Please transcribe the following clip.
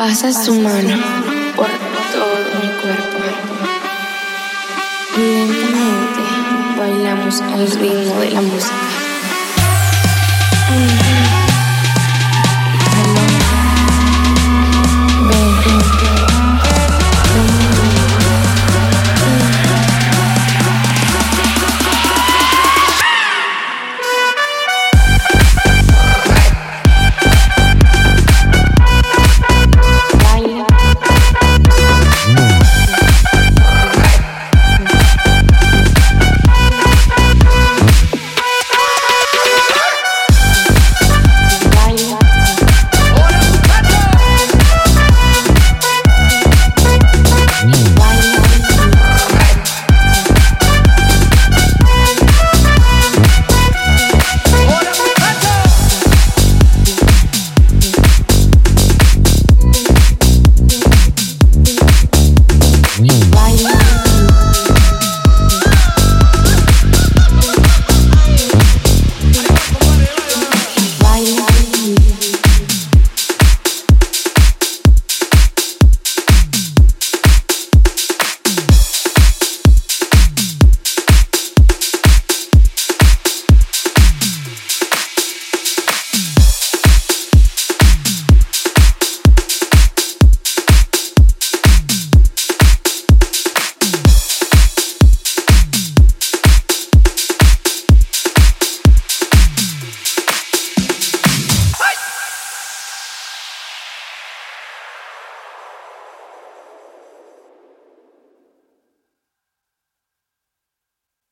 Pasa su mano por todo mi cuerpo. Y lentamente bailamos al ritmo de la música.